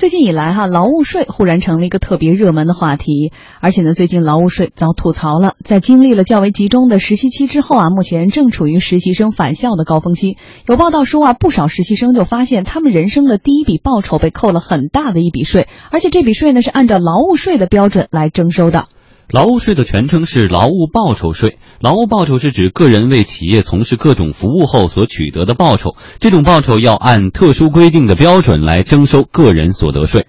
最近以来哈，劳务税忽然成了一个特别热门的话题，而且呢，最近劳务税遭吐槽了。在经历了较为集中的实习期之后啊，目前正处于实习生返校的高峰期。有报道说啊，不少实习生就发现他们人生的第一笔报酬被扣了很大的一笔税，而且这笔税呢是按照劳务税的标准来征收的。劳务税的全称是劳务报酬税。劳务报酬是指个人为企业从事各种服务后所取得的报酬，这种报酬要按特殊规定的标准来征收个人所得税。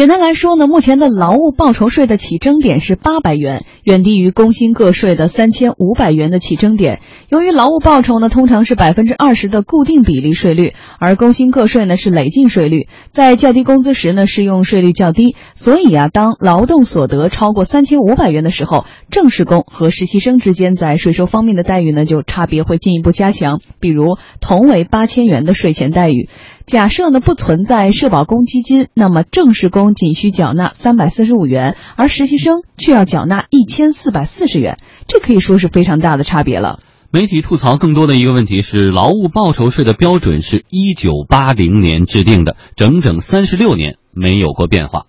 简单来说呢，目前的劳务报酬税的起征点是八百元，远低于工薪个税的三千五百元的起征点。由于劳务报酬呢通常是百分之二十的固定比例税率，而工薪个税呢是累进税率，在较低工资时呢适用税率较低。所以啊，当劳动所得超过三千五百元的时候，正式工和实习生之间在税收方面的待遇呢就差别会进一步加强。比如同为八千元的税前待遇。假设呢不存在社保公积金，那么正式工仅需缴纳三百四十五元，而实习生却要缴纳一千四百四十元，这可以说是非常大的差别了。媒体吐槽更多的一个问题是，劳务报酬税的标准是一九八零年制定的，整整三十六年没有过变化。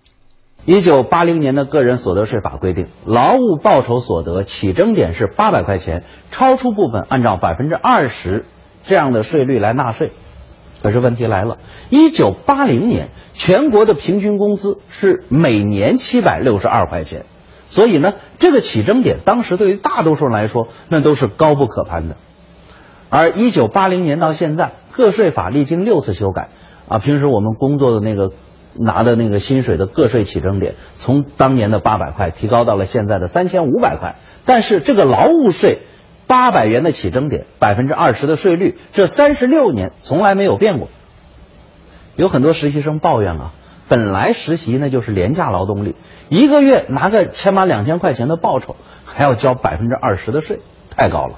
一九八零年的个人所得税法规定，劳务报酬所得起征点是八百块钱，超出部分按照百分之二十这样的税率来纳税。可是问题来了，一九八零年全国的平均工资是每年七百六十二块钱，所以呢，这个起征点当时对于大多数人来说那都是高不可攀的。而一九八零年到现在，个税法历经六次修改，啊，平时我们工作的那个拿的那个薪水的个税起征点，从当年的八百块提高到了现在的三千五百块，但是这个劳务税。八百元的起征点，百分之二十的税率，这三十六年从来没有变过。有很多实习生抱怨啊，本来实习那就是廉价劳动力，一个月拿个千八两千块钱的报酬，还要交百分之二十的税，太高了。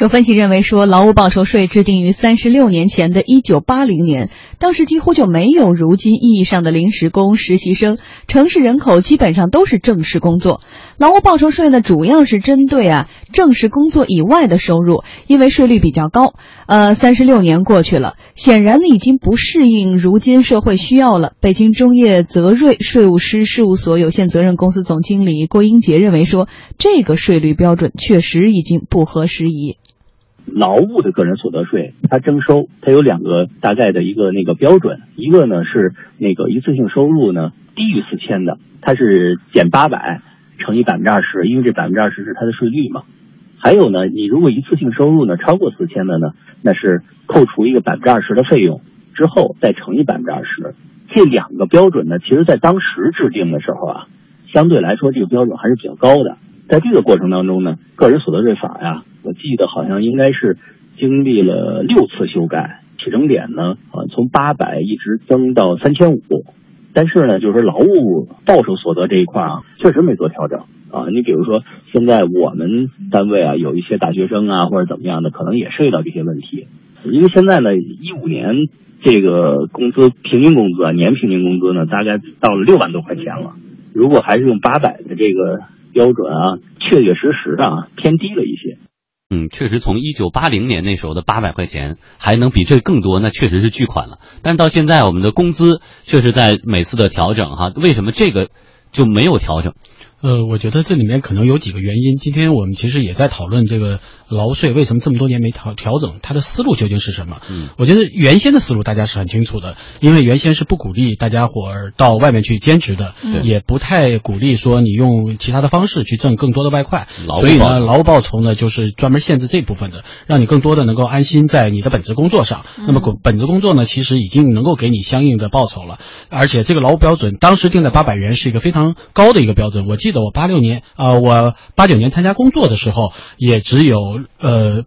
有分析认为说，劳务报酬税制定于三十六年前的一九八零年，当时几乎就没有如今意义上的临时工、实习生，城市人口基本上都是正式工作。劳务报酬税呢，主要是针对啊正式工作以外的收入，因为税率比较高。呃，三十六年过去了，显然呢已经不适应如今社会需要了。北京中业泽瑞税务师事务所有限责任公司总经理郭英杰认为说，这个税率标准确实已经不合时宜。劳务的个人所得税，它征收它有两个大概的一个那个标准，一个呢是那个一次性收入呢低于四千的，它是减八百乘以百分之二十，因为这百分之二十是它的税率嘛。还有呢，你如果一次性收入呢超过四千的呢，那是扣除一个百分之二十的费用之后再乘以百分之二十。这两个标准呢，其实在当时制定的时候啊，相对来说这个标准还是比较高的。在这个过程当中呢，个人所得税法呀，我记得好像应该是经历了六次修改，起征点呢，啊，从八百一直增到三千五，但是呢，就是劳务报酬所得这一块啊，确实没做调整啊。你比如说，现在我们单位啊，有一些大学生啊，或者怎么样的，可能也涉及到这些问题，因为现在呢，一五年这个工资平均工资啊，年平均工资呢，大概到了六万多块钱了，如果还是用八百的这个。标准啊，确确实实啊偏低了一些。嗯，确实，从一九八零年那时候的八百块钱，还能比这更多，那确实是巨款了。但是到现在，我们的工资确实在每次的调整哈，为什么这个就没有调整？呃，我觉得这里面可能有几个原因。今天我们其实也在讨论这个劳税为什么这么多年没调调整，它的思路究竟是什么？嗯，我觉得原先的思路大家是很清楚的，因为原先是不鼓励大家伙儿到外面去兼职的，也不太鼓励说你用其他的方式去挣更多的外快。所以呢，劳务报酬呢就是专门限制这部分的，让你更多的能够安心在你的本职工作上。那么本职工作呢，其实已经能够给你相应的报酬了，而且这个劳务标准当时定在八百元是一个非常高的一个标准。我记。记得我八六年啊，我八九年参加工作的时候，也只有呃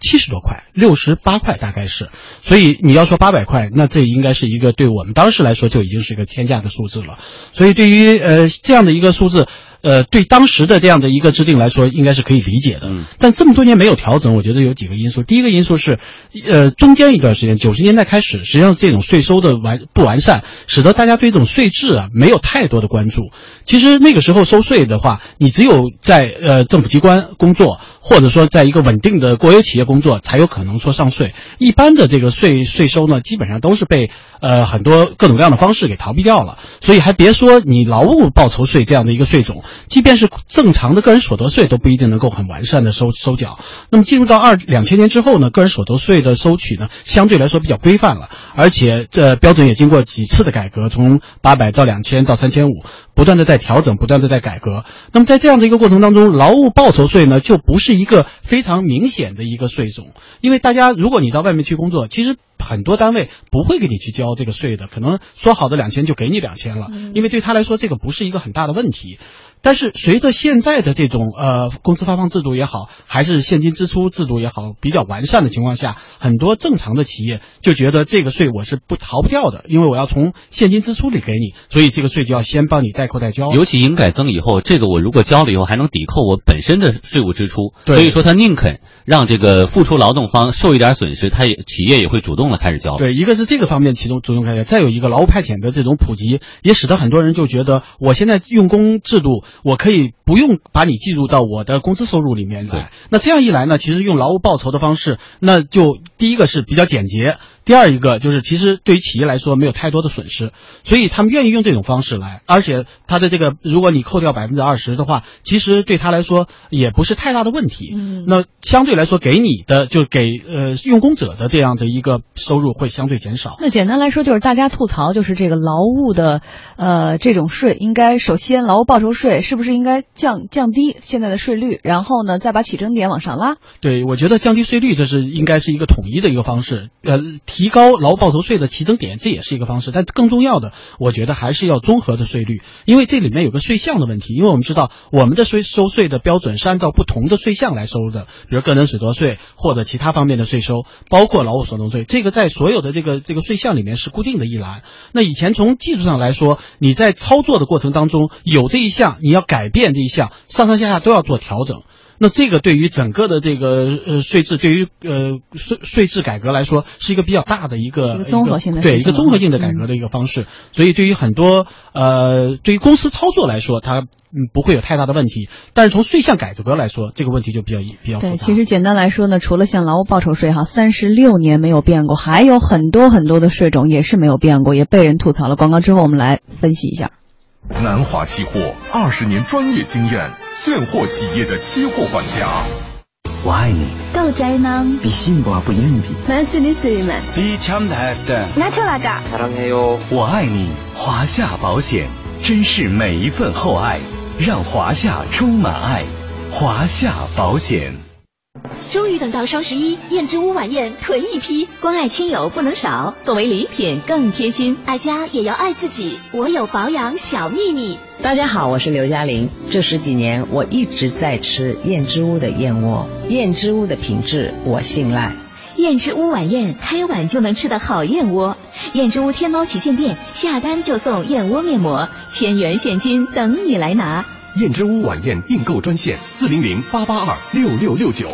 七十多块，六十八块大概是。所以你要说八百块，那这应该是一个对我们当时来说就已经是一个天价的数字了。所以对于呃这样的一个数字，呃，对当时的这样的一个制定来说，应该是可以理解的。嗯，但这么多年没有调整，我觉得有几个因素。第一个因素是，呃，中间一段时间，九十年代开始，实际上这种税收的完不完善，使得大家对这种税制啊没有太多的关注。其实那个时候收税的话，你只有在呃政府机关工作。或者说，在一个稳定的国有企业工作，才有可能说上税。一般的这个税税收呢，基本上都是被呃很多各种各样的方式给逃避掉了。所以还别说你劳务报酬税这样的一个税种，即便是正常的个人所得税，都不一定能够很完善的收收缴。那么进入到二两千年之后呢，个人所得税的收取呢，相对来说比较规范了，而且这标准也经过几次的改革，从八百到两千到三千五，不断的在调整，不断的在改革。那么在这样的一个过程当中，劳务报酬税呢，就不。是一个非常明显的一个税种，因为大家如果你到外面去工作，其实很多单位不会给你去交这个税的，可能说好的两千就给你两千了，因为对他来说这个不是一个很大的问题。但是随着现在的这种呃公司发放制度也好，还是现金支出制度也好比较完善的情况下，很多正常的企业就觉得这个税我是不逃不掉的，因为我要从现金支出里给你，所以这个税就要先帮你代扣代交。尤其营改增以后，这个我如果交了以后还能抵扣我本身的税务支出，所以说他宁肯让这个付出劳动方受一点损失，他也企业也会主动的开始交。对，一个是这个方面其中着重开始，再有一个劳务派遣的这种普及，也使得很多人就觉得我现在用工制度。我可以不用把你计入到我的工资收入里面来，那这样一来呢，其实用劳务报酬的方式，那就第一个是比较简洁。第二一个就是，其实对于企业来说没有太多的损失，所以他们愿意用这种方式来，而且他的这个，如果你扣掉百分之二十的话，其实对他来说也不是太大的问题。嗯，那相对来说给你的就给呃用工者的这样的一个收入会相对减少。那简单来说就是大家吐槽就是这个劳务的呃这种税，应该首先劳务报酬税是不是应该降降低现在的税率，然后呢再把起征点往上拉？对，我觉得降低税率这是应该是一个统一的一个方式，呃。提高劳务报酬税的起征点，这也是一个方式。但更重要的，我觉得还是要综合的税率，因为这里面有个税项的问题。因为我们知道，我们的税收税的标准是按照不同的税项来收的，比如个人所得税或者其他方面的税收，包括劳务所得税，这个在所有的这个这个税项里面是固定的一栏。那以前从技术上来说，你在操作的过程当中有这一项，你要改变这一项，上上下下都要做调整。那这个对于整个的这个呃税制，对于呃税税制改革来说，是一个比较大的一个综合性的对一个综合性的改革的一个方式。所以对于很多呃对于公司操作来说，它嗯不会有太大的问题。但是从税项改革来说，这个问题就比较比较复杂。对，其实简单来说呢，除了像劳务报酬税哈，三十六年没有变过，还有很多很多的税种也是没有变过，也被人吐槽了。广告之后我们来分析一下。南华期货二十年专业经验，现货企业的期货管家。我爱你。到宅呢？比幸福不言比。만수리수만比참다 다。 나초라가 사랑해 요。 我爱你，华夏保险，珍视每一份厚爱，让华夏充满爱。华夏保险。 终于等到双十一，燕之屋晚宴囤一批，关爱亲友不能少，作为礼品更贴心。爱家也要爱自己，我有保养小秘密。大家好，我是刘嘉玲。这十几年我一直在吃燕之屋的燕窝，燕之屋的品质我信赖。燕之屋晚宴，开碗就能吃的好燕窝。燕之屋天猫旗舰店下单就送燕窝面膜，千元现金等你来拿。燕之屋晚宴订购专线：四零零八八二六六六九。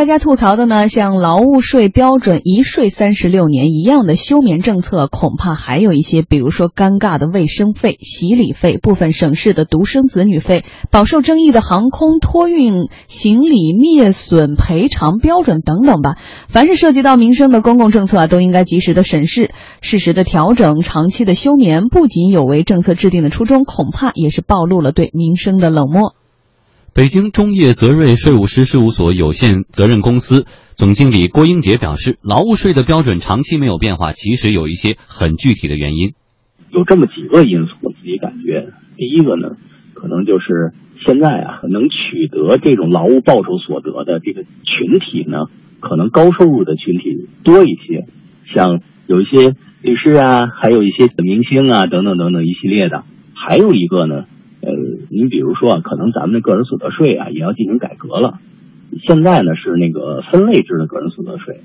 大家吐槽的呢，像劳务税标准一税三十六年一样的休眠政策，恐怕还有一些，比如说尴尬的卫生费、洗礼费、部分省市的独生子女费、饱受争议的航空托运行李灭损赔偿标准等等吧。凡是涉及到民生的公共政策啊，都应该及时的审视、适时的调整。长期的休眠不仅有违政策制定的初衷，恐怕也是暴露了对民生的冷漠。北京中业泽瑞税务师事务所有限责任公司总经理郭英杰表示，劳务税的标准长期没有变化，其实有一些很具体的原因。有这么几个因素，我自己感觉，第一个呢，可能就是现在啊，能取得这种劳务报酬所得的这个群体呢，可能高收入的群体多一些，像有一些律师啊，还有一些明星啊，等等等等一系列的。还有一个呢。你比如说啊，可能咱们的个人所得税啊也要进行改革了。现在呢是那个分类制的个人所得税，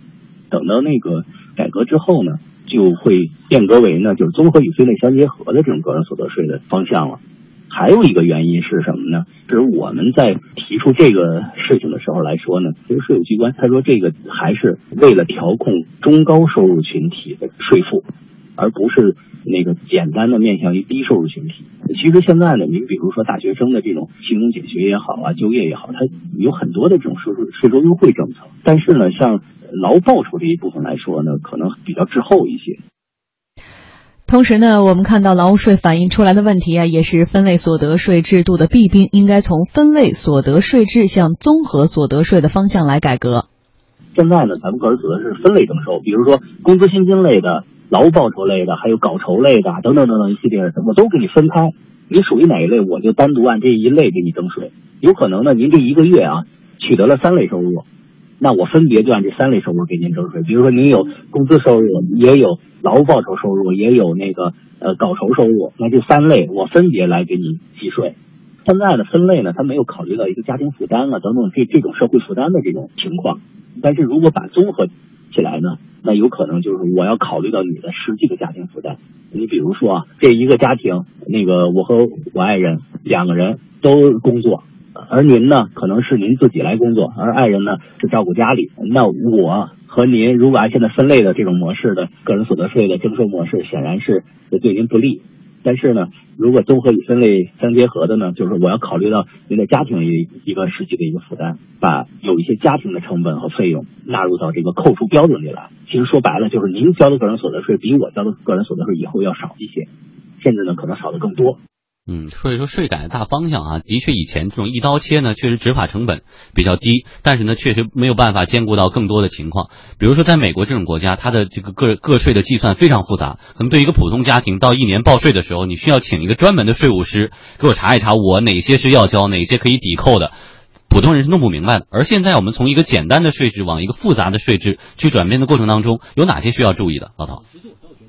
等到那个改革之后呢，就会变革为呢，就是综合与分类相结合的这种个人所得税的方向了。还有一个原因是什么呢？是我们在提出这个事情的时候来说呢，其实税务机关他说这个还是为了调控中高收入群体的税负，而不是那个简单的面向于低收入群体。其实现在呢，你比如说大学生的这种勤工俭学也好啊，就业也好，它有很多的这种税收税收优惠政策。但是呢，像劳务报酬这一部分来说呢，可能比较滞后一些。同时呢，我们看到劳务税反映出来的问题啊，也是分类所得税制度的弊病，应该从分类所得税制向综合所得税的方向来改革。现在呢，咱们个人所得是分类征收，比如说工资薪金类的、劳务报酬类的，还有稿酬类的等等等等一系列的，我都给你分开。你属于哪一类，我就单独按这一类给你征税。有可能呢，您这一个月啊取得了三类收入。那我分别就按这三类收入给您征税，比如说您有工资收入，也有劳务报酬收入，也有那个呃稿酬收入，那这三类我分别来给你计税。现在的分类呢，它没有考虑到一个家庭负担啊等等这这种社会负担的这种情况。但是如果把综合起来呢，那有可能就是我要考虑到你的实际的家庭负担。你比如说啊，这一个家庭，那个我和我爱人两个人都工作。而您呢，可能是您自己来工作，而爱人呢是照顾家里。那我和您如果按现在分类的这种模式的个人所得税的征收模式，显然是对您不利。但是呢，如果综合与分类相结合的呢，就是我要考虑到您的家庭一一个实际的一个负担，把有一些家庭的成本和费用纳入到这个扣除标准里来。其实说白了，就是您交的个人所得税比我交的个人所得税以后要少一些，甚至呢可能少的更多。嗯，所以说税改的大方向啊，的确以前这种一刀切呢，确实执法成本比较低，但是呢，确实没有办法兼顾到更多的情况。比如说，在美国这种国家，它的这个个个税的计算非常复杂，可能对一个普通家庭到一年报税的时候，你需要请一个专门的税务师给我查一查，我哪些是要交，哪些可以抵扣的，普通人是弄不明白的。而现在我们从一个简单的税制往一个复杂的税制去转变的过程当中，有哪些需要注意的，老陶？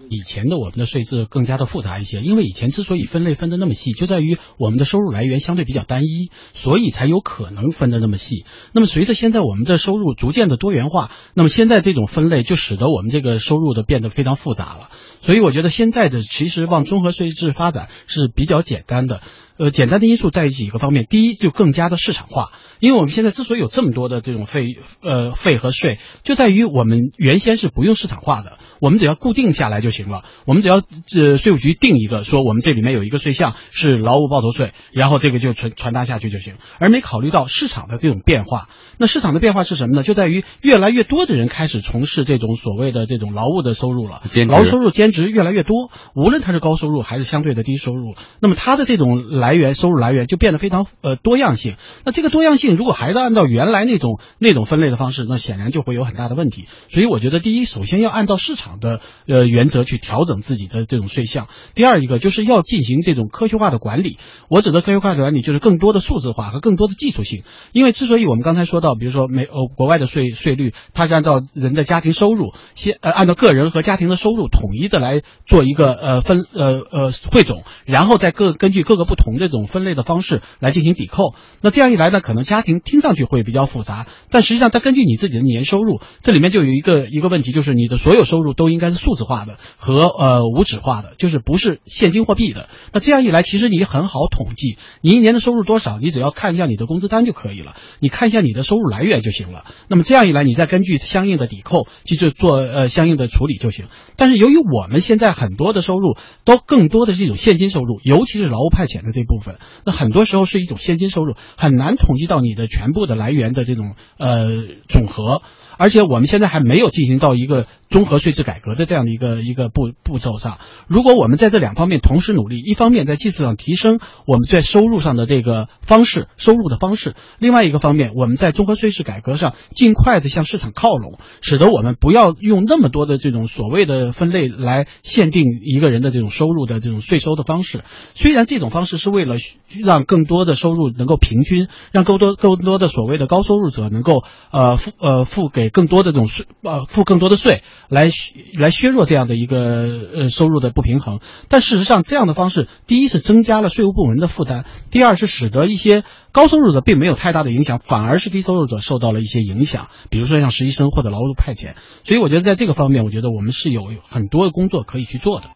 以前的我们的税制更加的复杂一些，因为以前之所以分类分的那么细，就在于我们的收入来源相对比较单一，所以才有可能分的那么细。那么随着现在我们的收入逐渐的多元化，那么现在这种分类就使得我们这个收入的变得非常复杂了。所以我觉得现在的其实往综合税制发展是比较简单的。呃，简单的因素在于几个方面，第一就更加的市场化，因为我们现在之所以有这么多的这种费呃费和税，就在于我们原先是不用市场化的。我们只要固定下来就行了。我们只要这税务局定一个，说我们这里面有一个税项是劳务报酬税，然后这个就传传达下去就行，而没考虑到市场的这种变化。那市场的变化是什么呢？就在于越来越多的人开始从事这种所谓的这种劳务的收入了，劳务收入兼职越来越多，无论他是高收入还是相对的低收入，那么他的这种来来源收入来源就变得非常呃多样性。那这个多样性如果还是按照原来那种那种分类的方式，那显然就会有很大的问题。所以我觉得，第一，首先要按照市场的呃原则去调整自己的这种税项；第二一个就是要进行这种科学化的管理。我指的科学化的管理就是更多的数字化和更多的技术性。因为之所以我们刚才说。到比如说美呃国外的税税率，它是按照人的家庭收入，先呃按照个人和家庭的收入统一的来做一个呃分呃呃汇总，然后再各根据各个不同这种分类的方式来进行抵扣。那这样一来呢，可能家庭听上去会比较复杂，但实际上它根据你自己的年收入，这里面就有一个一个问题，就是你的所有收入都应该是数字化的和呃无纸化的，就是不是现金货币的。那这样一来，其实你很好统计，你一年的收入多少，你只要看一下你的工资单就可以了，你看一下你的收。入来源就行了。那么这样一来，你再根据相应的抵扣去做做呃相应的处理就行。但是由于我们现在很多的收入都更多的是一种现金收入，尤其是劳务派遣的这部分，那很多时候是一种现金收入，很难统计到你的全部的来源的这种呃总和。而且我们现在还没有进行到一个综合税制改革的这样的一个一个步步骤上。如果我们在这两方面同时努力，一方面在技术上提升我们在收入上的这个方式收入的方式，另外一个方面我们在综合税制改革上尽快的向市场靠拢，使得我们不要用那么多的这种所谓的分类来限定一个人的这种收入的这种税收的方式。虽然这种方式是为为了让更多的收入能够平均，让更多更多的所谓的高收入者能够呃付呃付给更多的这种税呃付更多的税，来来削弱这样的一个呃收入的不平衡。但事实上，这样的方式，第一是增加了税务部门的负担，第二是使得一些高收入者并没有太大的影响，反而是低收入者受到了一些影响，比如说像实习生或者劳务派遣。所以我觉得在这个方面，我觉得我们是有很多的工作可以去做的。